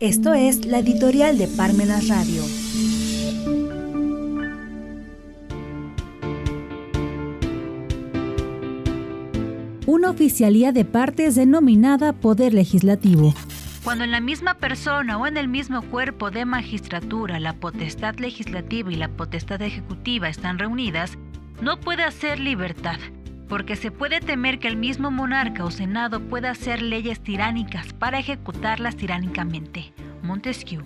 Esto es la editorial de Parmenas Radio. Una oficialía de partes denominada Poder Legislativo. Cuando en la misma persona o en el mismo cuerpo de magistratura la potestad legislativa y la potestad ejecutiva están reunidas, no puede hacer libertad, porque se puede temer que el mismo monarca o senado pueda hacer leyes tiránicas para ejecutarlas tiránicamente. Montesquieu.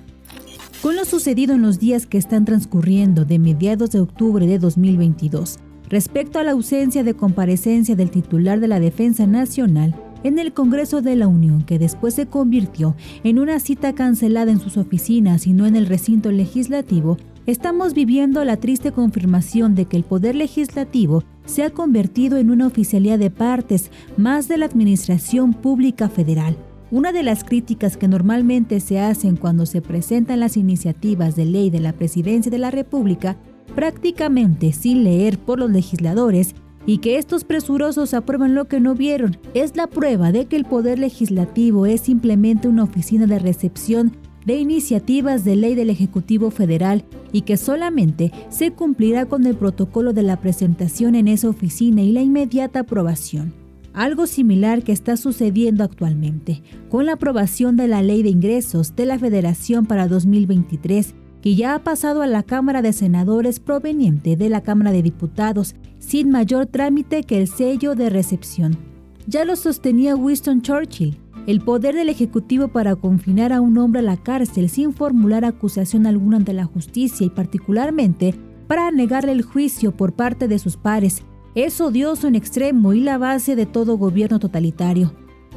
Con lo sucedido en los días que están transcurriendo de mediados de octubre de 2022, respecto a la ausencia de comparecencia del titular de la Defensa Nacional en el Congreso de la Unión, que después se convirtió en una cita cancelada en sus oficinas y no en el recinto legislativo, estamos viviendo la triste confirmación de que el Poder Legislativo se ha convertido en una oficialía de partes más de la Administración Pública Federal. Una de las críticas que normalmente se hacen cuando se presentan las iniciativas de ley de la Presidencia de la República, prácticamente sin leer por los legisladores, y que estos presurosos aprueban lo que no vieron, es la prueba de que el Poder Legislativo es simplemente una oficina de recepción de iniciativas de ley del Ejecutivo Federal y que solamente se cumplirá con el protocolo de la presentación en esa oficina y la inmediata aprobación. Algo similar que está sucediendo actualmente, con la aprobación de la Ley de Ingresos de la Federación para 2023, que ya ha pasado a la Cámara de Senadores proveniente de la Cámara de Diputados, sin mayor trámite que el sello de recepción. Ya lo sostenía Winston Churchill, el poder del Ejecutivo para confinar a un hombre a la cárcel sin formular acusación alguna ante la justicia y particularmente para negarle el juicio por parte de sus pares es odioso en extremo y la base de todo gobierno totalitario.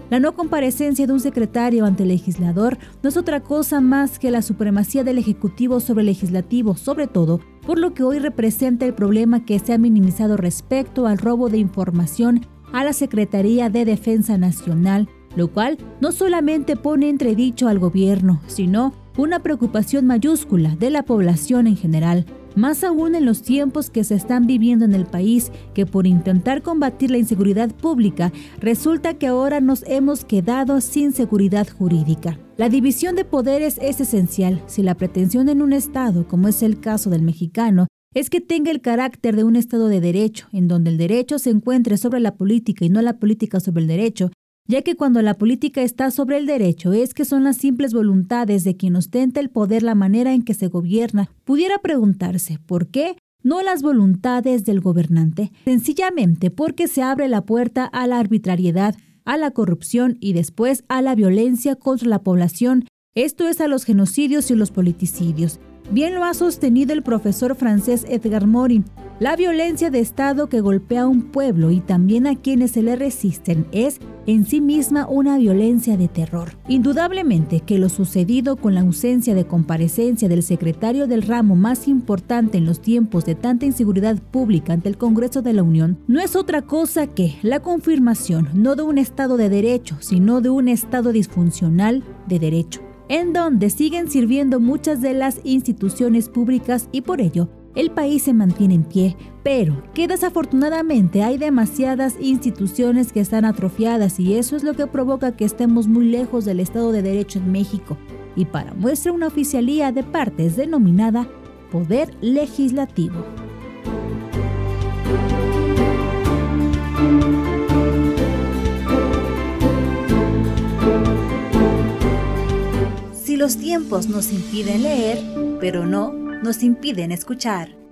La no comparecencia de un secretario ante el legislador no es otra cosa más que la supremacía del Ejecutivo sobre el Legislativo, sobre todo por lo que hoy representa el problema que se ha minimizado respecto al robo de información a la Secretaría de Defensa Nacional, lo cual no solamente pone entredicho al gobierno, sino una preocupación mayúscula de la población en general, más aún en los tiempos que se están viviendo en el país, que por intentar combatir la inseguridad pública, resulta que ahora nos hemos quedado sin seguridad jurídica. La división de poderes es esencial si la pretensión en un Estado, como es el caso del mexicano, es que tenga el carácter de un Estado de derecho, en donde el derecho se encuentre sobre la política y no la política sobre el derecho, ya que cuando la política está sobre el derecho es que son las simples voluntades de quien ostenta el poder la manera en que se gobierna, pudiera preguntarse ¿por qué? No las voluntades del gobernante, sencillamente porque se abre la puerta a la arbitrariedad, a la corrupción y después a la violencia contra la población, esto es a los genocidios y los politicidios. Bien lo ha sostenido el profesor francés Edgar Morin. La violencia de Estado que golpea a un pueblo y también a quienes se le resisten es en sí misma una violencia de terror. Indudablemente que lo sucedido con la ausencia de comparecencia del secretario del ramo más importante en los tiempos de tanta inseguridad pública ante el Congreso de la Unión no es otra cosa que la confirmación no de un Estado de derecho, sino de un Estado disfuncional de derecho en donde siguen sirviendo muchas de las instituciones públicas y por ello el país se mantiene en pie, pero que desafortunadamente hay demasiadas instituciones que están atrofiadas y eso es lo que provoca que estemos muy lejos del Estado de Derecho en México. Y para muestra una oficialía de partes denominada Poder Legislativo. Si los tiempos nos impiden leer, pero no nos impiden escuchar.